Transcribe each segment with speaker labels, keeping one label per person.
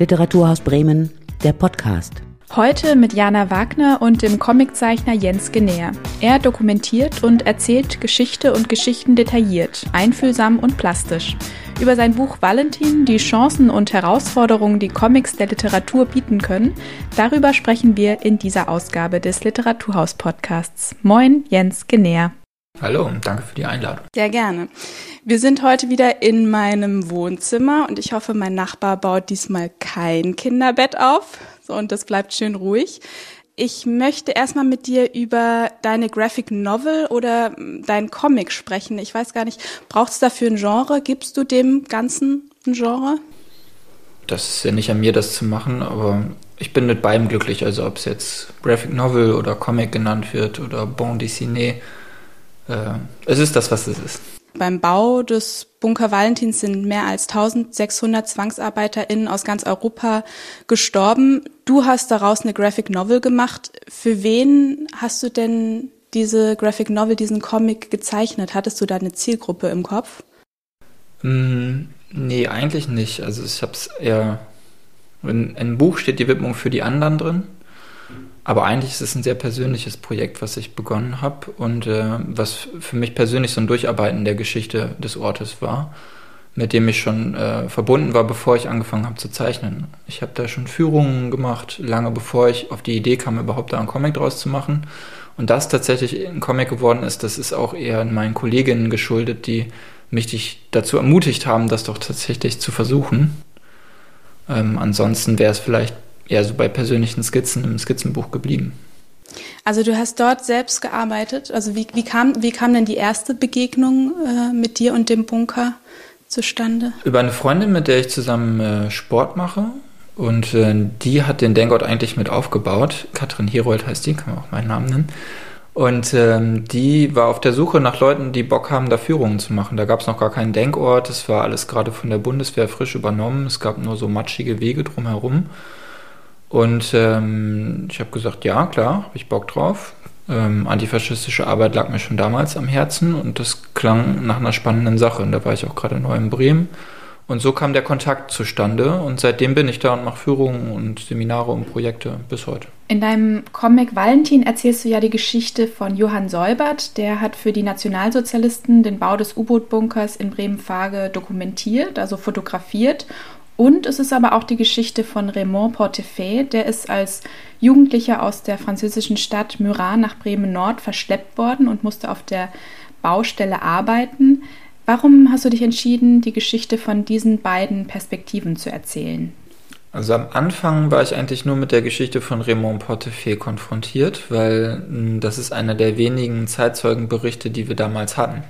Speaker 1: Literaturhaus Bremen, der Podcast.
Speaker 2: Heute mit Jana Wagner und dem Comiczeichner Jens Genähr. Er dokumentiert und erzählt Geschichte und Geschichten detailliert, einfühlsam und plastisch. Über sein Buch Valentin, die Chancen und Herausforderungen, die Comics der Literatur bieten können, darüber sprechen wir in dieser Ausgabe des Literaturhaus-Podcasts. Moin, Jens Genähr.
Speaker 3: Hallo und danke für die Einladung.
Speaker 2: Sehr gerne. Wir sind heute wieder in meinem Wohnzimmer und ich hoffe, mein Nachbar baut diesmal kein Kinderbett auf so, und das bleibt schön ruhig. Ich möchte erstmal mit dir über deine Graphic Novel oder dein Comic sprechen. Ich weiß gar nicht, braucht es dafür ein Genre? Gibst du dem Ganzen ein Genre?
Speaker 3: Das ist ja nicht an mir, das zu machen, aber ich bin mit beidem glücklich. Also ob es jetzt Graphic Novel oder Comic genannt wird oder Bon Dessiné, äh, es ist das, was es ist.
Speaker 2: Beim Bau des Bunker Valentins sind mehr als 1600 ZwangsarbeiterInnen aus ganz Europa gestorben. Du hast daraus eine Graphic Novel gemacht. Für wen hast du denn diese Graphic Novel, diesen Comic gezeichnet? Hattest du da eine Zielgruppe im Kopf?
Speaker 3: Mm, nee, eigentlich nicht. Also ich habe es eher... In, in Buch steht die Widmung für die anderen drin. Aber eigentlich ist es ein sehr persönliches Projekt, was ich begonnen habe und äh, was für mich persönlich so ein Durcharbeiten der Geschichte des Ortes war, mit dem ich schon äh, verbunden war, bevor ich angefangen habe zu zeichnen. Ich habe da schon Führungen gemacht, lange bevor ich auf die Idee kam, überhaupt da einen Comic draus zu machen. Und das tatsächlich ein Comic geworden ist, das ist auch eher meinen Kolleginnen geschuldet, die mich dazu ermutigt haben, das doch tatsächlich zu versuchen. Ähm, ansonsten wäre es vielleicht eher so bei persönlichen Skizzen im Skizzenbuch geblieben.
Speaker 2: Also du hast dort selbst gearbeitet. Also wie, wie, kam, wie kam denn die erste Begegnung äh, mit dir und dem Bunker zustande?
Speaker 3: Über eine Freundin, mit der ich zusammen äh, Sport mache. Und äh, die hat den Denkort eigentlich mit aufgebaut. Katrin Herold heißt die, kann man auch meinen Namen nennen. Und ähm, die war auf der Suche nach Leuten, die Bock haben, da Führungen zu machen. Da gab es noch gar keinen Denkort. Es war alles gerade von der Bundeswehr frisch übernommen. Es gab nur so matschige Wege drumherum. Und ähm, ich habe gesagt, ja, klar, habe ich Bock drauf. Ähm, antifaschistische Arbeit lag mir schon damals am Herzen und das klang nach einer spannenden Sache. Und da war ich auch gerade neu in Bremen. Und so kam der Kontakt zustande und seitdem bin ich da und mache Führungen und Seminare und Projekte bis heute.
Speaker 2: In deinem Comic Valentin erzählst du ja die Geschichte von Johann Seubert. Der hat für die Nationalsozialisten den Bau des U-Boot-Bunkers in Bremen-Fage dokumentiert, also fotografiert und es ist aber auch die Geschichte von Raymond Portefeuille, der ist als Jugendlicher aus der französischen Stadt Murat nach Bremen-Nord verschleppt worden und musste auf der Baustelle arbeiten. Warum hast du dich entschieden, die Geschichte von diesen beiden Perspektiven zu erzählen?
Speaker 3: Also am Anfang war ich eigentlich nur mit der Geschichte von Raymond Portefeuille konfrontiert, weil hm, das ist einer der wenigen Zeitzeugenberichte, die wir damals hatten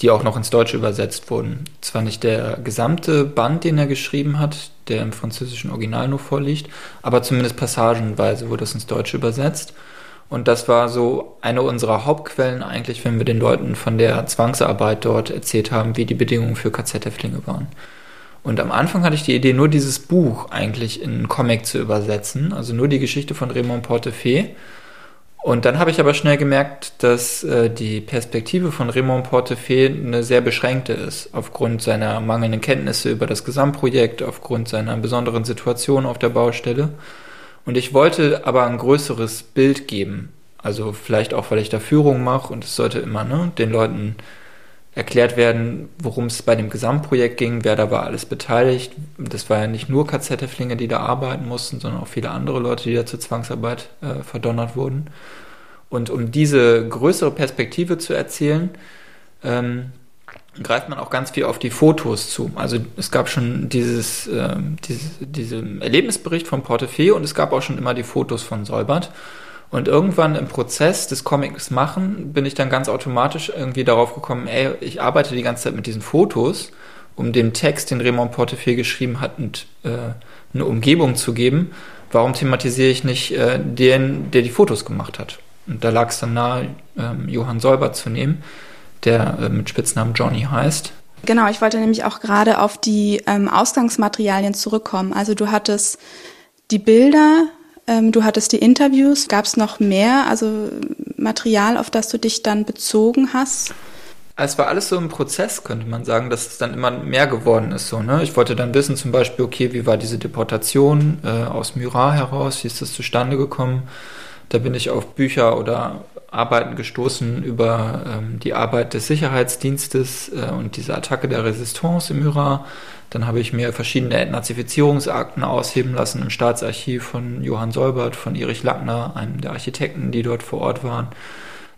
Speaker 3: die auch noch ins Deutsche übersetzt wurden. Zwar nicht der gesamte Band, den er geschrieben hat, der im französischen Original nur vorliegt, aber zumindest passagenweise wurde es ins Deutsche übersetzt. Und das war so eine unserer Hauptquellen eigentlich, wenn wir den Leuten von der Zwangsarbeit dort erzählt haben, wie die Bedingungen für KZ-Häftlinge waren. Und am Anfang hatte ich die Idee, nur dieses Buch eigentlich in einen Comic zu übersetzen, also nur die Geschichte von Raymond Portefeuille und dann habe ich aber schnell gemerkt, dass äh, die Perspektive von Raymond Portefeuille eine sehr beschränkte ist, aufgrund seiner mangelnden Kenntnisse über das Gesamtprojekt, aufgrund seiner besonderen Situation auf der Baustelle. Und ich wollte aber ein größeres Bild geben. Also vielleicht auch, weil ich da Führung mache und es sollte immer ne, den Leuten erklärt werden, worum es bei dem Gesamtprojekt ging, wer da war alles beteiligt. Das war ja nicht nur KZ-Häftlinge, die da arbeiten mussten, sondern auch viele andere Leute, die da zur Zwangsarbeit äh, verdonnert wurden. Und um diese größere Perspektive zu erzählen, ähm, greift man auch ganz viel auf die Fotos zu. Also es gab schon dieses, äh, diese, diesen Erlebnisbericht von Portefeuille und es gab auch schon immer die Fotos von Säubert. Und irgendwann im Prozess des Comics machen bin ich dann ganz automatisch irgendwie darauf gekommen, ey, ich arbeite die ganze Zeit mit diesen Fotos, um dem Text, den Raymond Portefeuille geschrieben hat, und, äh, eine Umgebung zu geben. Warum thematisiere ich nicht äh, den, der die Fotos gemacht hat? Und da lag es dann nahe, ähm, Johann Säuber zu nehmen, der äh, mit Spitznamen Johnny heißt.
Speaker 2: Genau, ich wollte nämlich auch gerade auf die ähm, Ausgangsmaterialien zurückkommen. Also du hattest die Bilder du hattest die Interviews. Gab es noch mehr, also Material, auf das du dich dann bezogen hast?
Speaker 3: es war alles so im Prozess, könnte man sagen, dass es dann immer mehr geworden ist. So, ne? Ich wollte dann wissen, zum Beispiel, okay, wie war diese Deportation äh, aus Murat heraus? Wie ist das zustande gekommen? Da bin ich auf Bücher oder Arbeiten gestoßen über ähm, die Arbeit des Sicherheitsdienstes äh, und diese Attacke der Resistance im Murat. Dann habe ich mir verschiedene Entnazifizierungsakten ausheben lassen im Staatsarchiv von Johann Solbert, von Erich Lackner, einem der Architekten, die dort vor Ort waren.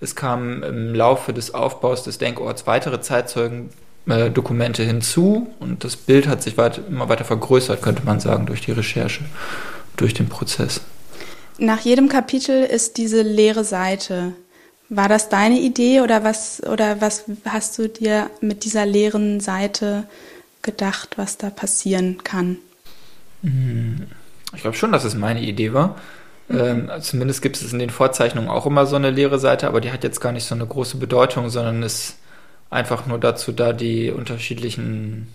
Speaker 3: Es kamen im Laufe des Aufbaus des Denkorts weitere Zeitzeugendokumente äh, hinzu und das Bild hat sich weit, immer weiter vergrößert, könnte man sagen, durch die Recherche, durch den Prozess.
Speaker 2: Nach jedem Kapitel ist diese leere Seite. War das deine Idee oder was, oder was hast du dir mit dieser leeren Seite gedacht, was da passieren kann?
Speaker 3: Ich glaube schon, dass es meine Idee war. Ähm, zumindest gibt es in den Vorzeichnungen auch immer so eine leere Seite, aber die hat jetzt gar nicht so eine große Bedeutung, sondern ist einfach nur dazu da, die unterschiedlichen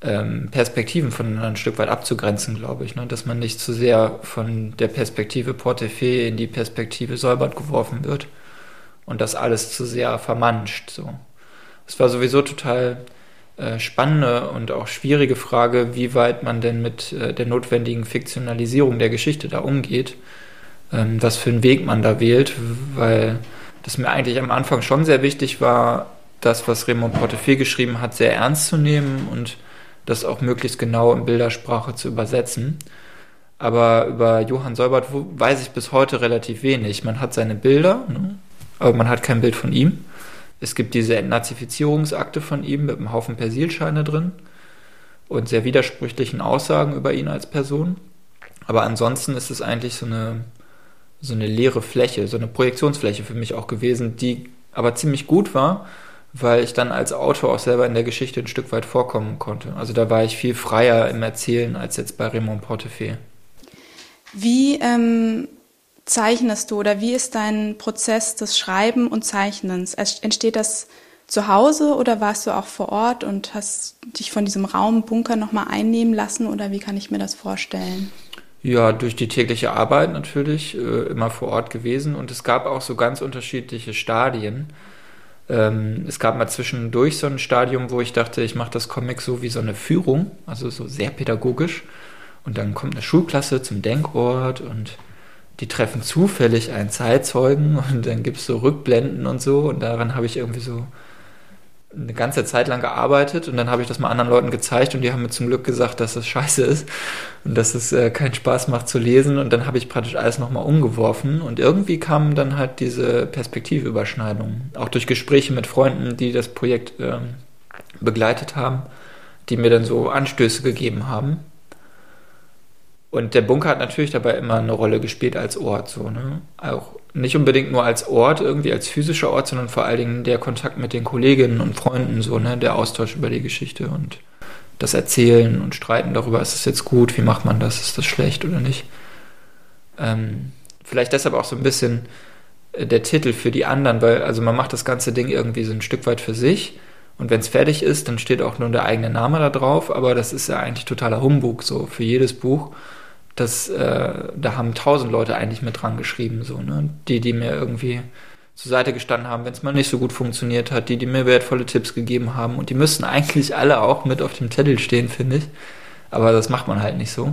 Speaker 3: ähm, Perspektiven voneinander ein Stück weit abzugrenzen, glaube ich. Ne? Dass man nicht zu sehr von der Perspektive Portefeuille in die Perspektive Säubert geworfen wird und das alles zu sehr vermanscht. So. Es war sowieso total spannende und auch schwierige Frage, wie weit man denn mit äh, der notwendigen Fiktionalisierung der Geschichte da umgeht, ähm, was für einen Weg man da wählt, weil das mir eigentlich am Anfang schon sehr wichtig war, das, was Raymond Portefeuille geschrieben hat, sehr ernst zu nehmen und das auch möglichst genau in Bildersprache zu übersetzen. Aber über Johann Seubert weiß ich bis heute relativ wenig. Man hat seine Bilder, ne? aber man hat kein Bild von ihm. Es gibt diese Entnazifizierungsakte von ihm mit einem Haufen Persilscheine drin und sehr widersprüchlichen Aussagen über ihn als Person. Aber ansonsten ist es eigentlich so eine, so eine leere Fläche, so eine Projektionsfläche für mich auch gewesen, die aber ziemlich gut war, weil ich dann als Autor auch selber in der Geschichte ein Stück weit vorkommen konnte. Also da war ich viel freier im Erzählen als jetzt bei Raymond Portefeuille.
Speaker 2: Wie ähm, zeichnest du oder wie ist dein Prozess des Schreiben und Zeichnens? Entsteht das zu Hause oder warst du auch vor Ort und hast dich von diesem Raum Bunker nochmal einnehmen lassen oder wie kann ich mir das vorstellen?
Speaker 3: Ja, durch die tägliche Arbeit natürlich, äh, immer vor Ort gewesen und es gab auch so ganz unterschiedliche Stadien. Ähm, es gab mal zwischendurch so ein Stadium, wo ich dachte, ich mache das Comic so wie so eine Führung, also so sehr pädagogisch. Und dann kommt eine Schulklasse zum Denkort und die treffen zufällig einen Zeitzeugen und dann gibt es so Rückblenden und so und daran habe ich irgendwie so eine ganze Zeit lang gearbeitet und dann habe ich das mal anderen Leuten gezeigt und die haben mir zum Glück gesagt, dass das scheiße ist und dass es äh, keinen Spaß macht zu lesen und dann habe ich praktisch alles nochmal umgeworfen und irgendwie kam dann halt diese Perspektivüberschneidung, auch durch Gespräche mit Freunden, die das Projekt ähm, begleitet haben, die mir dann so Anstöße gegeben haben und der Bunker hat natürlich dabei immer eine Rolle gespielt als Ort, so, ne? Auch nicht unbedingt nur als Ort, irgendwie als physischer Ort, sondern vor allen Dingen der Kontakt mit den Kolleginnen und Freunden, so, ne? Der Austausch über die Geschichte und das Erzählen und Streiten darüber, ist es jetzt gut, wie macht man das, ist das schlecht oder nicht. Ähm, vielleicht deshalb auch so ein bisschen äh, der Titel für die anderen, weil also man macht das ganze Ding irgendwie so ein Stück weit für sich und wenn es fertig ist, dann steht auch nur der eigene Name da drauf, aber das ist ja eigentlich totaler Humbug so für jedes Buch das, äh, da haben tausend Leute eigentlich mit dran geschrieben, so, ne? Die, die mir irgendwie zur Seite gestanden haben, wenn es mal nicht so gut funktioniert hat, die, die mir wertvolle Tipps gegeben haben. Und die müssten eigentlich alle auch mit auf dem Zettel stehen, finde ich. Aber das macht man halt nicht so.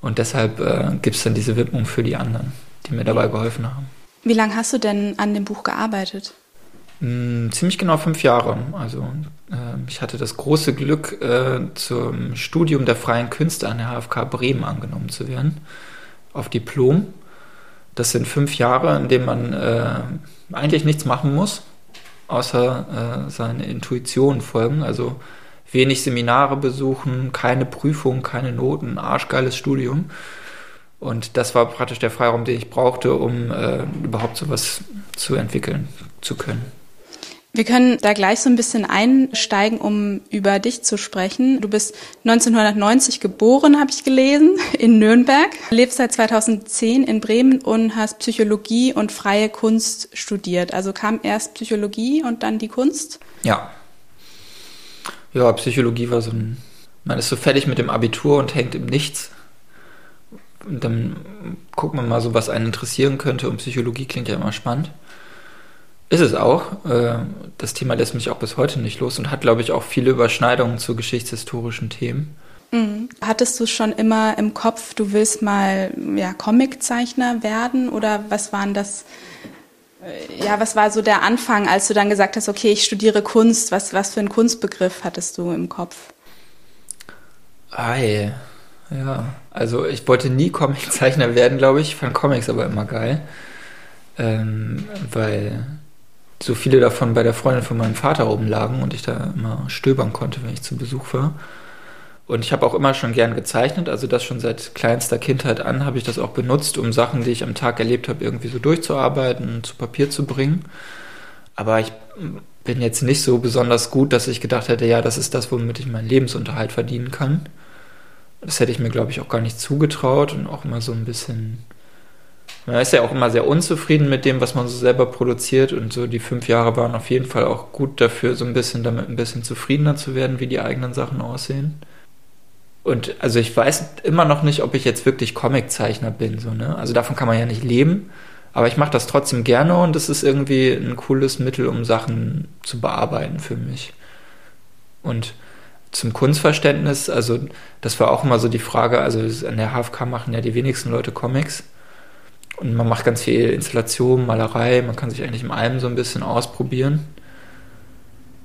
Speaker 3: Und deshalb äh, gibt es dann diese Widmung für die anderen, die mir dabei geholfen haben.
Speaker 2: Wie lange hast du denn an dem Buch gearbeitet?
Speaker 3: Hm, ziemlich genau fünf Jahre. Also äh, ich hatte das große Glück, äh, zum Studium der freien Künste an der HFK Bremen angenommen zu werden, auf Diplom. Das sind fünf Jahre, in denen man äh, eigentlich nichts machen muss, außer äh, seine Intuition folgen. Also wenig Seminare besuchen, keine Prüfung, keine Noten, arschgeiles Studium. Und das war praktisch der Freiraum, den ich brauchte, um äh, überhaupt sowas zu entwickeln zu können.
Speaker 2: Wir können da gleich so ein bisschen einsteigen, um über dich zu sprechen. Du bist 1990 geboren, habe ich gelesen, in Nürnberg, lebst seit 2010 in Bremen und hast Psychologie und freie Kunst studiert. Also kam erst Psychologie und dann die Kunst?
Speaker 3: Ja. Ja, Psychologie war so ein, man ist so fertig mit dem Abitur und hängt im Nichts. Und dann guckt man mal so, was einen interessieren könnte und Psychologie klingt ja immer spannend. Ist es auch. Äh, das Thema lässt mich auch bis heute nicht los und hat, glaube ich, auch viele Überschneidungen zu geschichtshistorischen Themen.
Speaker 2: Mhm. Hattest du schon immer im Kopf, du willst mal ja, Comiczeichner werden oder was waren das? Äh, ja, was war so der Anfang, als du dann gesagt hast, okay, ich studiere Kunst? Was, was für einen Kunstbegriff hattest du im Kopf?
Speaker 3: Ei, ja. Also ich wollte nie Comiczeichner werden, glaube ich. Ich fand Comics aber immer geil. Ähm, weil so viele davon bei der Freundin von meinem Vater oben lagen und ich da immer stöbern konnte, wenn ich zu Besuch war. Und ich habe auch immer schon gern gezeichnet, also das schon seit kleinster Kindheit an habe ich das auch benutzt, um Sachen, die ich am Tag erlebt habe, irgendwie so durchzuarbeiten und zu Papier zu bringen. Aber ich bin jetzt nicht so besonders gut, dass ich gedacht hätte, ja, das ist das, womit ich meinen Lebensunterhalt verdienen kann. Das hätte ich mir, glaube ich, auch gar nicht zugetraut und auch immer so ein bisschen. Man ist ja auch immer sehr unzufrieden mit dem, was man so selber produziert und so die fünf Jahre waren auf jeden Fall auch gut dafür, so ein bisschen damit ein bisschen zufriedener zu werden, wie die eigenen Sachen aussehen. Und also ich weiß immer noch nicht, ob ich jetzt wirklich Comiczeichner bin. So, ne? Also davon kann man ja nicht leben. Aber ich mache das trotzdem gerne und es ist irgendwie ein cooles Mittel, um Sachen zu bearbeiten für mich. Und zum Kunstverständnis, also das war auch immer so die Frage, also an der HFK machen ja die wenigsten Leute Comics. Und man macht ganz viel Installation, Malerei, man kann sich eigentlich in allem so ein bisschen ausprobieren.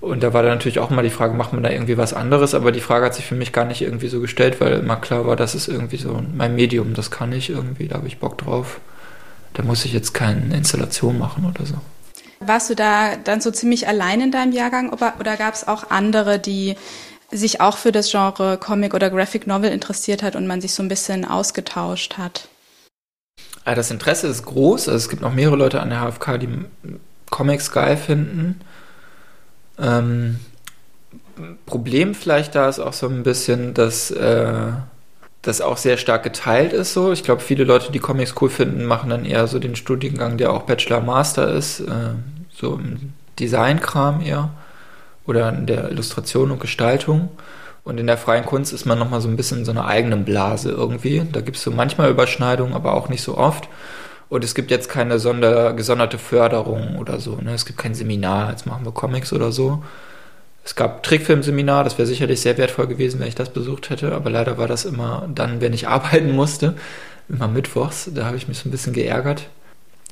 Speaker 3: Und da war dann natürlich auch immer die Frage, macht man da irgendwie was anderes? Aber die Frage hat sich für mich gar nicht irgendwie so gestellt, weil immer klar war, das ist irgendwie so mein Medium, das kann ich irgendwie, da habe ich Bock drauf. Da muss ich jetzt keine Installation machen oder so.
Speaker 2: Warst du da dann so ziemlich allein in deinem Jahrgang oder, oder gab es auch andere, die sich auch für das Genre Comic oder Graphic Novel interessiert hat und man sich so ein bisschen ausgetauscht hat?
Speaker 3: Ah, das Interesse ist groß. Also es gibt noch mehrere Leute an der HFK, die Comics geil finden. Ähm, Problem vielleicht da ist auch so ein bisschen, dass äh, das auch sehr stark geteilt ist so. Ich glaube, viele Leute, die Comics cool finden, machen dann eher so den Studiengang, der auch Bachelor-Master ist, äh, so im Designkram eher oder in der Illustration und Gestaltung. Und in der freien Kunst ist man nochmal so ein bisschen in so einer eigenen Blase irgendwie. Da gibt es so manchmal Überschneidungen, aber auch nicht so oft. Und es gibt jetzt keine sonder, gesonderte Förderung oder so. Ne? Es gibt kein Seminar, jetzt machen wir Comics oder so. Es gab Trickfilmseminar, das wäre sicherlich sehr wertvoll gewesen, wenn ich das besucht hätte, aber leider war das immer dann, wenn ich arbeiten musste, immer mittwochs. Da habe ich mich so ein bisschen geärgert.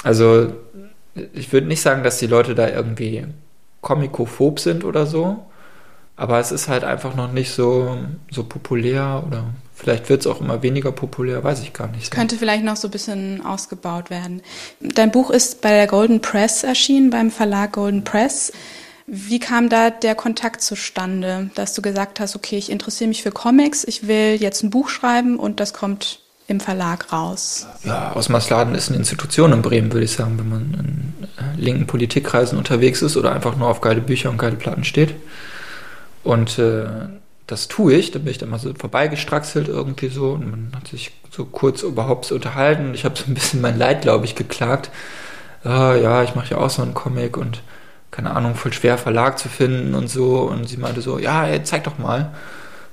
Speaker 3: Also ich würde nicht sagen, dass die Leute da irgendwie komikophob sind oder so, aber es ist halt einfach noch nicht so, so populär oder Vielleicht wird es auch immer weniger populär, weiß ich gar nicht.
Speaker 2: So. Könnte vielleicht noch so ein bisschen ausgebaut werden. Dein Buch ist bei der Golden Press erschienen, beim Verlag Golden Press. Wie kam da der Kontakt zustande, dass du gesagt hast, okay, ich interessiere mich für Comics, ich will jetzt ein Buch schreiben und das kommt im Verlag raus?
Speaker 3: Ja, Osmarsladen ist eine Institution in Bremen, würde ich sagen, wenn man in äh, linken Politikkreisen unterwegs ist oder einfach nur auf geile Bücher und geile Platten steht. Und äh, das tue ich. Da bin ich dann mal so vorbeigestraxelt irgendwie so und man hat sich so kurz überhaupt unterhalten. Ich habe so ein bisschen mein Leid, glaube ich, geklagt. Ah, ja, ich mache ja auch so einen Comic und keine Ahnung, voll schwer Verlag zu finden und so. Und sie meinte so, ja, ey, zeig doch mal.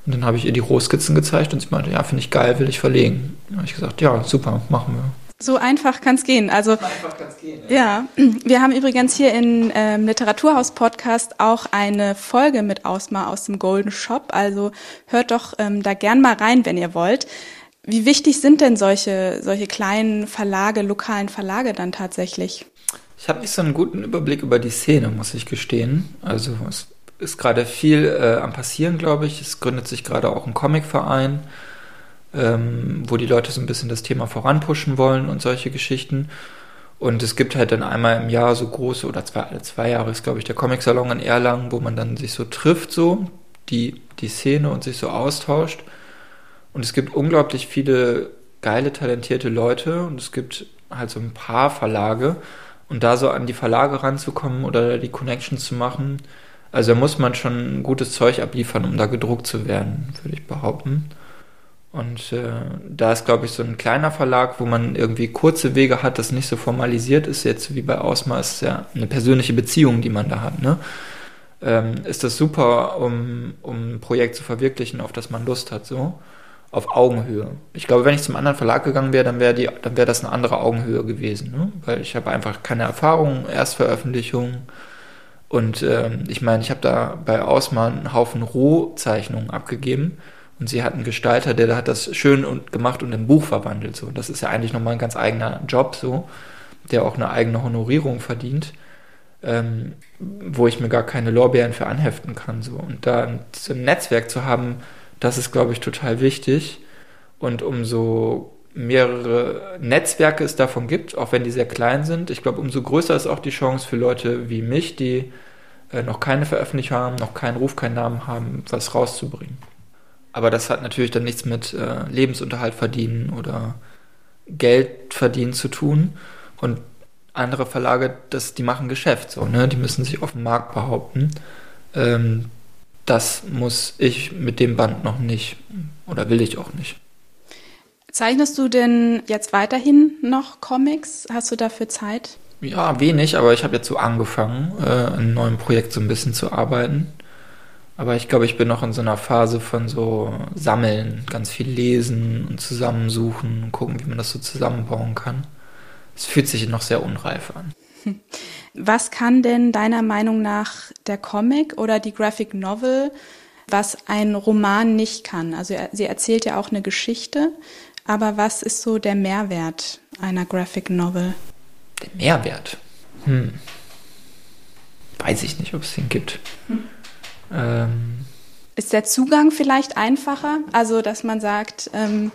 Speaker 3: Und dann habe ich ihr die Rohskizzen gezeigt und sie meinte, ja, finde ich geil, will ich verlegen. Dann habe ich gesagt, ja, super, machen wir.
Speaker 2: So einfach kann es gehen. Also einfach kann's gehen, ja. ja. wir haben übrigens hier in ähm, Literaturhaus Podcast auch eine Folge mit Ausma aus dem Golden Shop. Also hört doch ähm, da gern mal rein, wenn ihr wollt. Wie wichtig sind denn solche solche kleinen Verlage, lokalen Verlage dann tatsächlich?
Speaker 3: Ich habe nicht so einen guten Überblick über die Szene, muss ich gestehen. Also es ist gerade viel äh, am passieren, glaube ich. Es gründet sich gerade auch ein Comicverein ähm, wo die Leute so ein bisschen das Thema voranpushen wollen und solche Geschichten. Und es gibt halt dann einmal im Jahr so große, oder zwei, alle zwei Jahre ist, glaube ich, der Comic-Salon in Erlangen, wo man dann sich so trifft, so, die, die Szene und sich so austauscht. Und es gibt unglaublich viele geile, talentierte Leute und es gibt halt so ein paar Verlage. Und da so an die Verlage ranzukommen oder die Connections zu machen, also da muss man schon gutes Zeug abliefern, um da gedruckt zu werden, würde ich behaupten. Und äh, da ist, glaube ich, so ein kleiner Verlag, wo man irgendwie kurze Wege hat, das nicht so formalisiert ist, jetzt wie bei Ausma ist ja eine persönliche Beziehung, die man da hat, ne? Ähm, ist das super, um, um ein Projekt zu verwirklichen, auf das man Lust hat, so. auf Augenhöhe. Ich glaube, wenn ich zum anderen Verlag gegangen wäre, dann wäre die, dann wäre das eine andere Augenhöhe gewesen, ne? weil ich habe einfach keine Erfahrung, Erstveröffentlichung und ähm, ich meine, ich habe da bei Ausmann einen Haufen Rohzeichnungen abgegeben und sie hat einen Gestalter, der hat das schön und gemacht und in ein Buch verwandelt. So, das ist ja eigentlich nochmal ein ganz eigener Job, so, der auch eine eigene Honorierung verdient, ähm, wo ich mir gar keine Lorbeeren für anheften kann. So. Und da ein, ein Netzwerk zu haben, das ist, glaube ich, total wichtig. Und umso mehrere Netzwerke es davon gibt, auch wenn die sehr klein sind, ich glaube, umso größer ist auch die Chance für Leute wie mich, die äh, noch keine Veröffentlichung haben, noch keinen Ruf, keinen Namen haben, was rauszubringen. Aber das hat natürlich dann nichts mit äh, Lebensunterhalt verdienen oder Geld verdienen zu tun. Und andere Verlage, das, die machen Geschäft so, ne? Die müssen sich auf dem Markt behaupten. Ähm, das muss ich mit dem Band noch nicht oder will ich auch nicht.
Speaker 2: Zeichnest du denn jetzt weiterhin noch Comics? Hast du dafür Zeit?
Speaker 3: Ja, wenig, aber ich habe jetzt so angefangen, äh, an einem neuen Projekt so ein bisschen zu arbeiten. Aber ich glaube, ich bin noch in so einer Phase von so Sammeln, ganz viel lesen und zusammensuchen und gucken, wie man das so zusammenbauen kann. Es fühlt sich noch sehr unreif an.
Speaker 2: Was kann denn deiner Meinung nach der Comic oder die Graphic Novel, was ein Roman nicht kann? Also sie erzählt ja auch eine Geschichte, aber was ist so der Mehrwert einer Graphic Novel?
Speaker 3: Der Mehrwert? Hm. Weiß ich nicht, ob es den gibt. Hm.
Speaker 2: Ähm. Ist der Zugang vielleicht einfacher? Also, dass man sagt, ähm,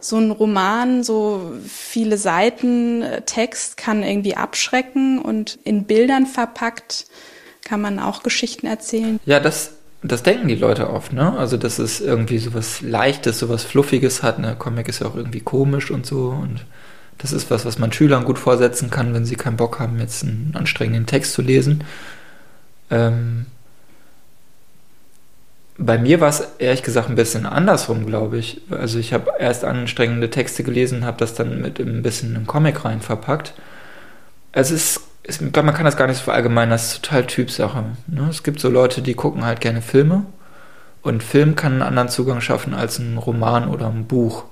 Speaker 2: so ein Roman, so viele Seiten äh, Text kann irgendwie abschrecken und in Bildern verpackt kann man auch Geschichten erzählen.
Speaker 3: Ja, das, das denken die Leute oft, ne? Also, dass es irgendwie so was Leichtes, so was Fluffiges hat. Ne? Comic ist ja auch irgendwie komisch und so und das ist was, was man Schülern gut vorsetzen kann, wenn sie keinen Bock haben, jetzt einen anstrengenden Text zu lesen. Ähm, bei mir war es ehrlich gesagt ein bisschen andersrum, glaube ich. Also ich habe erst anstrengende Texte gelesen, habe das dann mit ein bisschen einem Comic rein verpackt. Es ist, ich glaube, man kann das gar nicht so verallgemeinern, das ist total Typsache. Ne? Es gibt so Leute, die gucken halt gerne Filme und Film kann einen anderen Zugang schaffen als ein Roman oder ein Buch.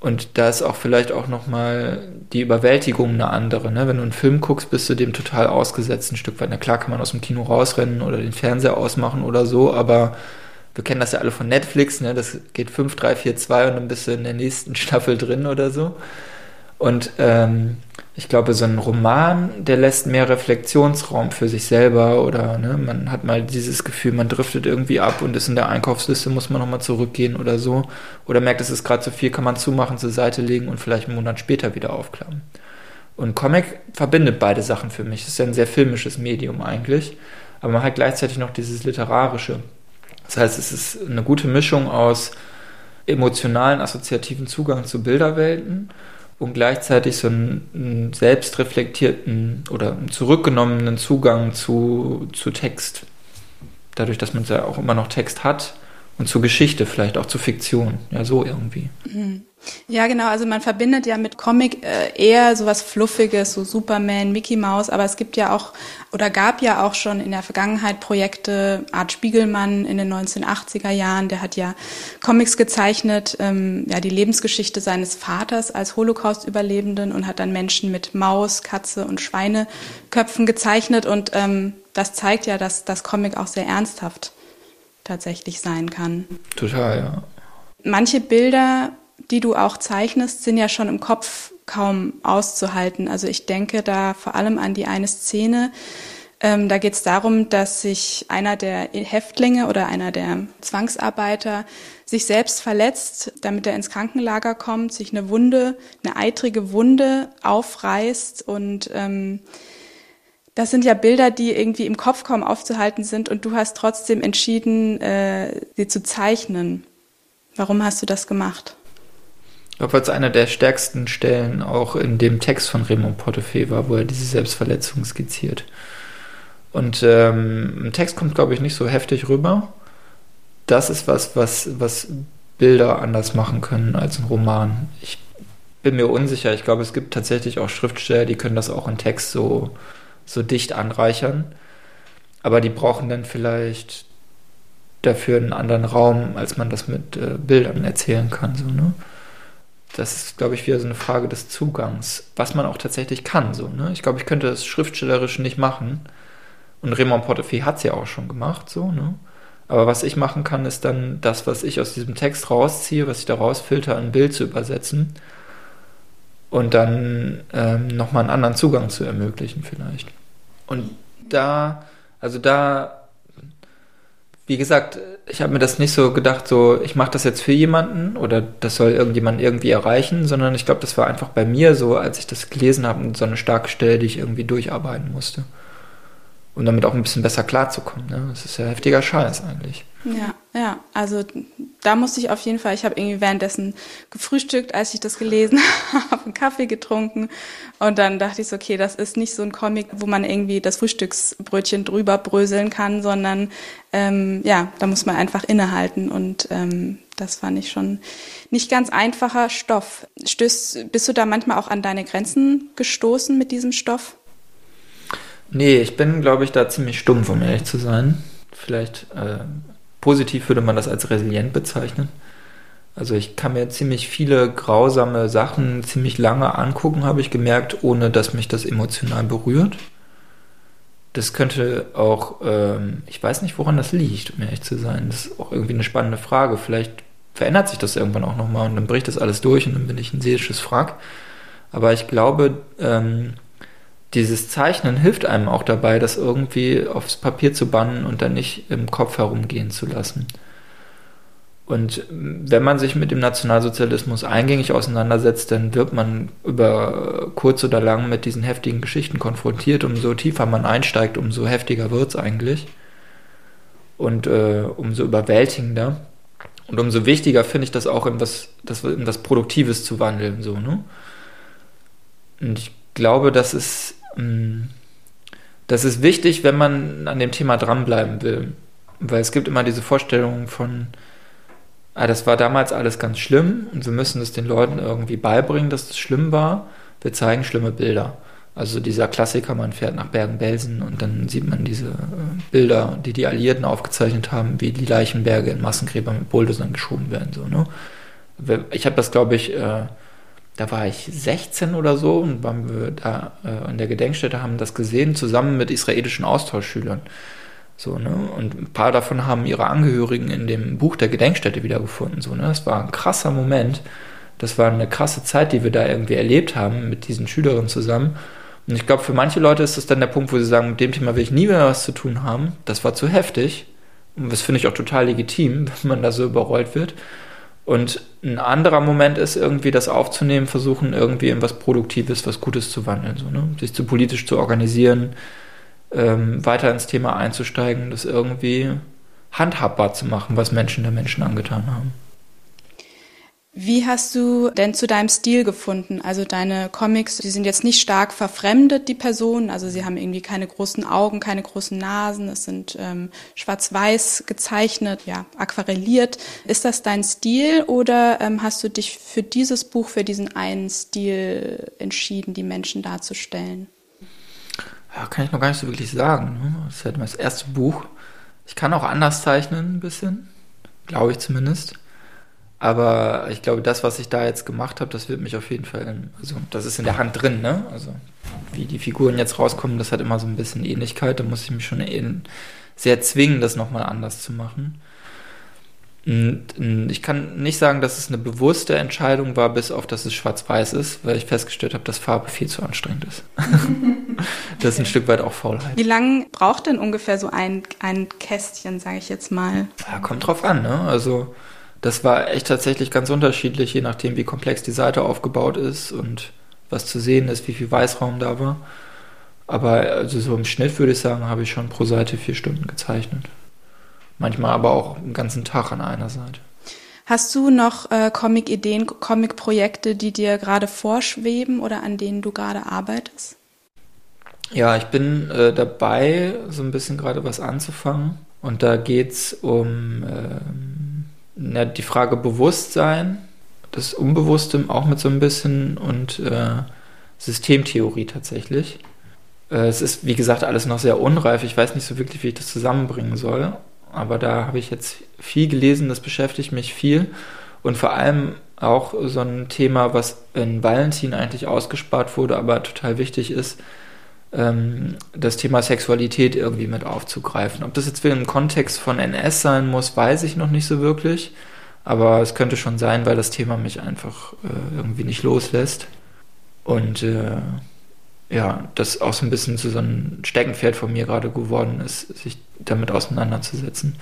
Speaker 3: Und da ist auch vielleicht auch nochmal die Überwältigung eine andere. Ne? Wenn du einen Film guckst, bist du dem total ausgesetzt ein Stück weit. Na klar kann man aus dem Kino rausrennen oder den Fernseher ausmachen oder so, aber wir kennen das ja alle von Netflix, ne? das geht 5, 3, 4, 2 und dann bist du in der nächsten Staffel drin oder so. Und ähm, ich glaube, so ein Roman, der lässt mehr Reflexionsraum für sich selber oder ne, man hat mal dieses Gefühl, man driftet irgendwie ab und ist in der Einkaufsliste, muss man nochmal zurückgehen oder so. Oder merkt, es ist gerade zu viel, kann man zumachen, zur Seite legen und vielleicht einen Monat später wieder aufklappen. Und Comic verbindet beide Sachen für mich. Es ist ja ein sehr filmisches Medium eigentlich, aber man hat gleichzeitig noch dieses literarische. Das heißt, es ist eine gute Mischung aus emotionalen, assoziativen Zugang zu Bilderwelten und gleichzeitig so einen, einen selbstreflektierten oder einen zurückgenommenen Zugang zu, zu Text. Dadurch, dass man ja auch immer noch Text hat und zu Geschichte, vielleicht auch zu Fiktion. Ja, so irgendwie.
Speaker 2: Mhm. Ja, genau. Also man verbindet ja mit Comic äh, eher sowas Fluffiges, so Superman, Mickey Mouse. Aber es gibt ja auch oder gab ja auch schon in der Vergangenheit Projekte, Art Spiegelmann in den 1980er Jahren, der hat ja Comics gezeichnet, ähm, ja die Lebensgeschichte seines Vaters als Holocaust-Überlebenden und hat dann Menschen mit Maus, Katze und Schweineköpfen gezeichnet. Und ähm, das zeigt ja, dass das Comic auch sehr ernsthaft tatsächlich sein kann.
Speaker 3: Total, ja.
Speaker 2: Manche Bilder die du auch zeichnest, sind ja schon im Kopf kaum auszuhalten. Also ich denke da vor allem an die eine Szene. Ähm, da geht es darum, dass sich einer der Häftlinge oder einer der Zwangsarbeiter sich selbst verletzt, damit er ins Krankenlager kommt, sich eine Wunde, eine eitrige Wunde aufreißt und ähm, das sind ja Bilder, die irgendwie im Kopf kaum aufzuhalten sind und du hast trotzdem entschieden, äh, sie zu zeichnen. Warum hast du das gemacht?
Speaker 3: glaube, weil es eine der stärksten Stellen auch in dem Text von Raymond Portefeuille war, wo er diese Selbstverletzung skizziert. Und ähm, im Text kommt, glaube ich, nicht so heftig rüber. Das ist was, was, was Bilder anders machen können als ein Roman. Ich bin mir unsicher. Ich glaube, es gibt tatsächlich auch Schriftsteller, die können das auch in Text so, so dicht anreichern. Aber die brauchen dann vielleicht dafür einen anderen Raum, als man das mit äh, Bildern erzählen kann. So, ne? Das ist, glaube ich, wieder so eine Frage des Zugangs, was man auch tatsächlich kann. So, ne? Ich glaube, ich könnte das schriftstellerisch nicht machen. Und Raymond Portefeuille hat es ja auch schon gemacht. So, ne? Aber was ich machen kann, ist dann das, was ich aus diesem Text rausziehe, was ich da rausfilter, in ein Bild zu übersetzen und dann ähm, nochmal einen anderen Zugang zu ermöglichen vielleicht. Und da, also da, wie gesagt, ich habe mir das nicht so gedacht, so ich mache das jetzt für jemanden oder das soll irgendjemand irgendwie erreichen, sondern ich glaube, das war einfach bei mir so, als ich das gelesen habe, so eine starke Stelle, die ich irgendwie durcharbeiten musste um damit auch ein bisschen besser klarzukommen. Ne? Das ist ja heftiger Scheiß eigentlich.
Speaker 2: Ja, ja, also da musste ich auf jeden Fall, ich habe irgendwie währenddessen gefrühstückt, als ich das gelesen habe, einen Kaffee getrunken und dann dachte ich so, okay, das ist nicht so ein Comic, wo man irgendwie das Frühstücksbrötchen drüber bröseln kann, sondern ähm, ja, da muss man einfach innehalten und ähm, das fand ich schon nicht ganz einfacher Stoff. Stößt, bist du da manchmal auch an deine Grenzen gestoßen mit diesem Stoff?
Speaker 3: Nee, ich bin, glaube ich, da ziemlich stumpf, um ehrlich zu sein. Vielleicht äh, positiv würde man das als resilient bezeichnen. Also ich kann mir ziemlich viele grausame Sachen ziemlich lange angucken, habe ich gemerkt, ohne dass mich das emotional berührt. Das könnte auch, ähm, ich weiß nicht, woran das liegt, um ehrlich zu sein. Das ist auch irgendwie eine spannende Frage. Vielleicht verändert sich das irgendwann auch nochmal und dann bricht das alles durch und dann bin ich ein seelisches Frack. Aber ich glaube, ähm, dieses Zeichnen hilft einem auch dabei, das irgendwie aufs Papier zu bannen und dann nicht im Kopf herumgehen zu lassen. Und wenn man sich mit dem Nationalsozialismus eingängig auseinandersetzt, dann wird man über kurz oder lang mit diesen heftigen Geschichten konfrontiert. Umso tiefer man einsteigt, umso heftiger wird es eigentlich. Und äh, umso überwältigender. Und umso wichtiger finde ich das auch in was, das, in was Produktives zu wandeln. So, ne? Und ich glaube, das ist. Das ist wichtig, wenn man an dem Thema dranbleiben will. Weil es gibt immer diese Vorstellung von, ah, das war damals alles ganz schlimm und wir müssen es den Leuten irgendwie beibringen, dass es schlimm war. Wir zeigen schlimme Bilder. Also dieser Klassiker, man fährt nach Bergen-Belsen und dann sieht man diese äh, Bilder, die die Alliierten aufgezeichnet haben, wie die Leichenberge in Massengräber mit Bulldozern geschoben werden. So, ne? Ich habe das, glaube ich, äh, da war ich 16 oder so und waren wir da äh, an der Gedenkstätte, haben das gesehen, zusammen mit israelischen Austauschschülern. So, ne? Und ein paar davon haben ihre Angehörigen in dem Buch der Gedenkstätte wiedergefunden. So, ne? Das war ein krasser Moment. Das war eine krasse Zeit, die wir da irgendwie erlebt haben mit diesen Schülerinnen zusammen. Und ich glaube, für manche Leute ist das dann der Punkt, wo sie sagen, mit dem Thema will ich nie mehr was zu tun haben. Das war zu heftig. Und das finde ich auch total legitim, wenn man da so überrollt wird. Und ein anderer Moment ist irgendwie das aufzunehmen, versuchen irgendwie in was Produktives, was Gutes zu wandeln, so, ne? sich zu politisch zu organisieren, ähm, weiter ins Thema einzusteigen, das irgendwie handhabbar zu machen, was Menschen der Menschen angetan haben.
Speaker 2: Wie hast du denn zu deinem Stil gefunden? Also deine Comics, die sind jetzt nicht stark verfremdet, die Personen. Also sie haben irgendwie keine großen Augen, keine großen Nasen. Es sind ähm, schwarz-weiß gezeichnet, ja, aquarelliert. Ist das dein Stil oder ähm, hast du dich für dieses Buch, für diesen einen Stil entschieden, die Menschen darzustellen?
Speaker 3: Ja, kann ich noch gar nicht so wirklich sagen. Ne? Das ist halt das erste Buch. Ich kann auch anders zeichnen, ein bisschen. Glaube ich zumindest. Aber ich glaube, das, was ich da jetzt gemacht habe, das wird mich auf jeden Fall, also das ist in der Hand drin, ne? Also wie die Figuren jetzt rauskommen, das hat immer so ein bisschen Ähnlichkeit. Da muss ich mich schon sehr zwingen, das nochmal anders zu machen. Und ich kann nicht sagen, dass es eine bewusste Entscheidung war, bis auf dass es schwarz-weiß ist, weil ich festgestellt habe, dass Farbe viel zu anstrengend ist. das ist ein Stück weit auch Faulheit.
Speaker 2: Wie lange braucht denn ungefähr so ein, ein Kästchen, sage ich jetzt mal?
Speaker 3: Ja, kommt drauf an, ne? Also das war echt tatsächlich ganz unterschiedlich, je nachdem, wie komplex die Seite aufgebaut ist und was zu sehen ist, wie viel Weißraum da war. Aber also so im Schnitt würde ich sagen, habe ich schon pro Seite vier Stunden gezeichnet. Manchmal aber auch einen ganzen Tag an einer Seite.
Speaker 2: Hast du noch äh, Comic-Ideen, Comic-Projekte, die dir gerade vorschweben oder an denen du gerade arbeitest?
Speaker 3: Ja, ich bin äh, dabei, so ein bisschen gerade was anzufangen. Und da geht es um ähm, ja, die Frage Bewusstsein, das Unbewusste auch mit so ein bisschen und äh, Systemtheorie tatsächlich. Äh, es ist, wie gesagt, alles noch sehr unreif. Ich weiß nicht so wirklich, wie ich das zusammenbringen soll. aber da habe ich jetzt viel gelesen, das beschäftigt mich viel. Und vor allem auch so ein Thema, was in Valentin eigentlich ausgespart wurde, aber total wichtig ist, ähm, das Thema Sexualität irgendwie mit aufzugreifen. Ob das jetzt wieder im Kontext von NS sein muss, weiß ich noch nicht so wirklich. Aber es könnte schon sein, weil das Thema mich einfach äh, irgendwie nicht loslässt. Und äh, ja, das auch so ein bisschen zu so einem Steckenpferd von mir gerade geworden ist, sich damit auseinanderzusetzen.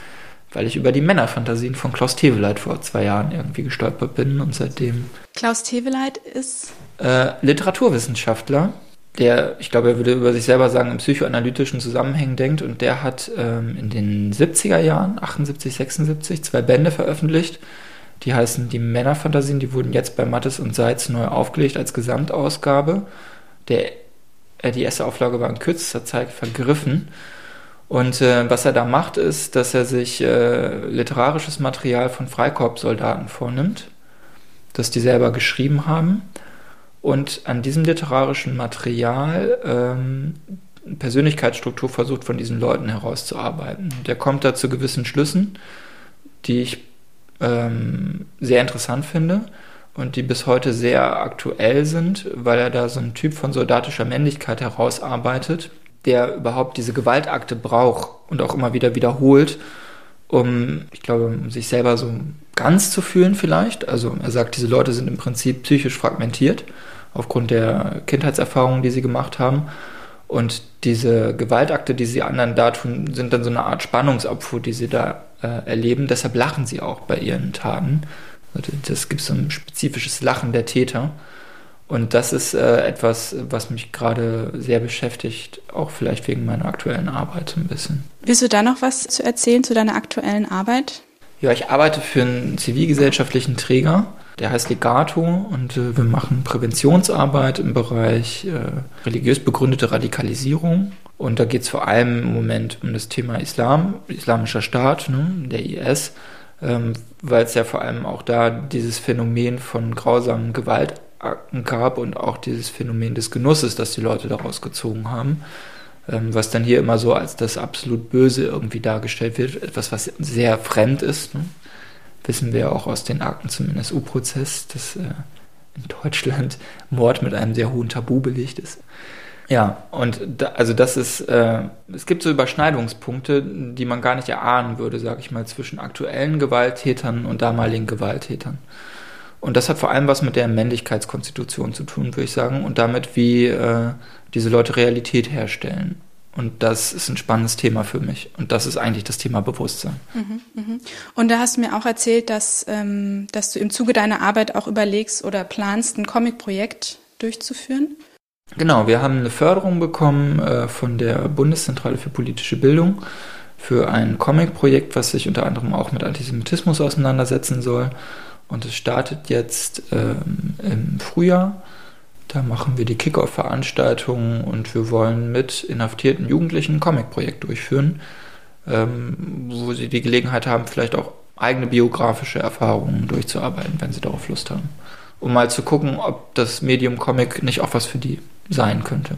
Speaker 3: Weil ich über die Männerfantasien von Klaus Teveleit vor zwei Jahren irgendwie gestolpert bin und seitdem.
Speaker 2: Klaus Teveleit ist?
Speaker 3: Äh, Literaturwissenschaftler, der, ich glaube, er würde über sich selber sagen, im psychoanalytischen Zusammenhängen denkt und der hat ähm, in den 70er Jahren, 78, 76, zwei Bände veröffentlicht. Die heißen Die Männerfantasien, die wurden jetzt bei Mattes und Seitz neu aufgelegt als Gesamtausgabe. Der, äh, die erste Auflage war in kürzester Zeit vergriffen. Und äh, was er da macht, ist, dass er sich äh, literarisches Material von Freikorpssoldaten vornimmt, das die selber geschrieben haben und an diesem literarischen Material ähm, Persönlichkeitsstruktur versucht von diesen Leuten herauszuarbeiten. Der kommt da zu gewissen Schlüssen, die ich ähm, sehr interessant finde und die bis heute sehr aktuell sind, weil er da so einen Typ von soldatischer Männlichkeit herausarbeitet, der überhaupt diese Gewaltakte braucht und auch immer wieder wiederholt, um, ich glaube, um sich selber so ganz zu fühlen vielleicht. Also er sagt, diese Leute sind im Prinzip psychisch fragmentiert aufgrund der Kindheitserfahrungen, die sie gemacht haben. Und diese Gewaltakte, die sie anderen da tun, sind dann so eine Art Spannungsabfuhr, die sie da äh, erleben. Deshalb lachen sie auch bei ihren Taten. Also das gibt so ein spezifisches Lachen der Täter. Und das ist äh, etwas, was mich gerade sehr beschäftigt, auch vielleicht wegen meiner aktuellen Arbeit ein bisschen.
Speaker 2: Willst du da noch was zu erzählen zu deiner aktuellen Arbeit?
Speaker 3: Ja, ich arbeite für einen zivilgesellschaftlichen Träger, der heißt Legato und äh, wir machen Präventionsarbeit im Bereich äh, religiös begründete Radikalisierung. Und da geht es vor allem im Moment um das Thema Islam, Islamischer Staat, ne, der IS, ähm, weil es ja vor allem auch da dieses Phänomen von grausamen Gewaltakten gab und auch dieses Phänomen des Genusses, das die Leute daraus gezogen haben ähm, was dann hier immer so als das absolut Böse irgendwie dargestellt wird, etwas, was sehr fremd ist. Ne? Wissen wir auch aus den Akten zum NSU-Prozess, dass äh, in Deutschland Mord mit einem sehr hohen Tabu belegt ist. Ja, und da, also das ist, äh, es gibt so Überschneidungspunkte, die man gar nicht erahnen würde, sage ich mal, zwischen aktuellen Gewalttätern und damaligen Gewalttätern. Und das hat vor allem was mit der Männlichkeitskonstitution zu tun, würde ich sagen, und damit, wie äh, diese Leute Realität herstellen. Und das ist ein spannendes Thema für mich. Und das ist eigentlich das Thema Bewusstsein.
Speaker 2: Mhm, mhm. Und da hast du mir auch erzählt, dass, ähm, dass du im Zuge deiner Arbeit auch überlegst oder planst, ein Comic-Projekt durchzuführen.
Speaker 3: Genau, wir haben eine Förderung bekommen äh, von der Bundeszentrale für politische Bildung für ein Comic-Projekt, was sich unter anderem auch mit Antisemitismus auseinandersetzen soll. Und es startet jetzt ähm, im Frühjahr da machen wir die Kickoff-Veranstaltungen und wir wollen mit inhaftierten Jugendlichen ein Comic-Projekt durchführen, ähm, wo sie die Gelegenheit haben, vielleicht auch eigene biografische Erfahrungen durchzuarbeiten, wenn sie darauf Lust haben. Um mal zu gucken, ob das Medium Comic nicht auch was für die sein könnte.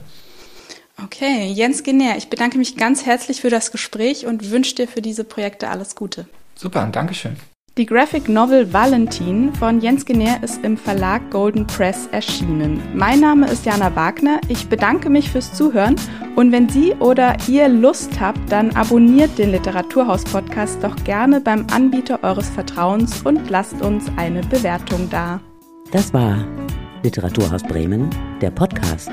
Speaker 2: Okay, Jens Genär, ich bedanke mich ganz herzlich für das Gespräch und wünsche dir für diese Projekte alles Gute.
Speaker 3: Super, Dankeschön.
Speaker 2: Die Graphic Novel Valentin von Jens Genär ist im Verlag Golden Press erschienen. Mein Name ist Jana Wagner. Ich bedanke mich fürs Zuhören und wenn Sie oder ihr Lust habt, dann abonniert den Literaturhaus Podcast doch gerne beim Anbieter eures Vertrauens und lasst uns eine Bewertung da.
Speaker 1: Das war Literaturhaus Bremen, der Podcast.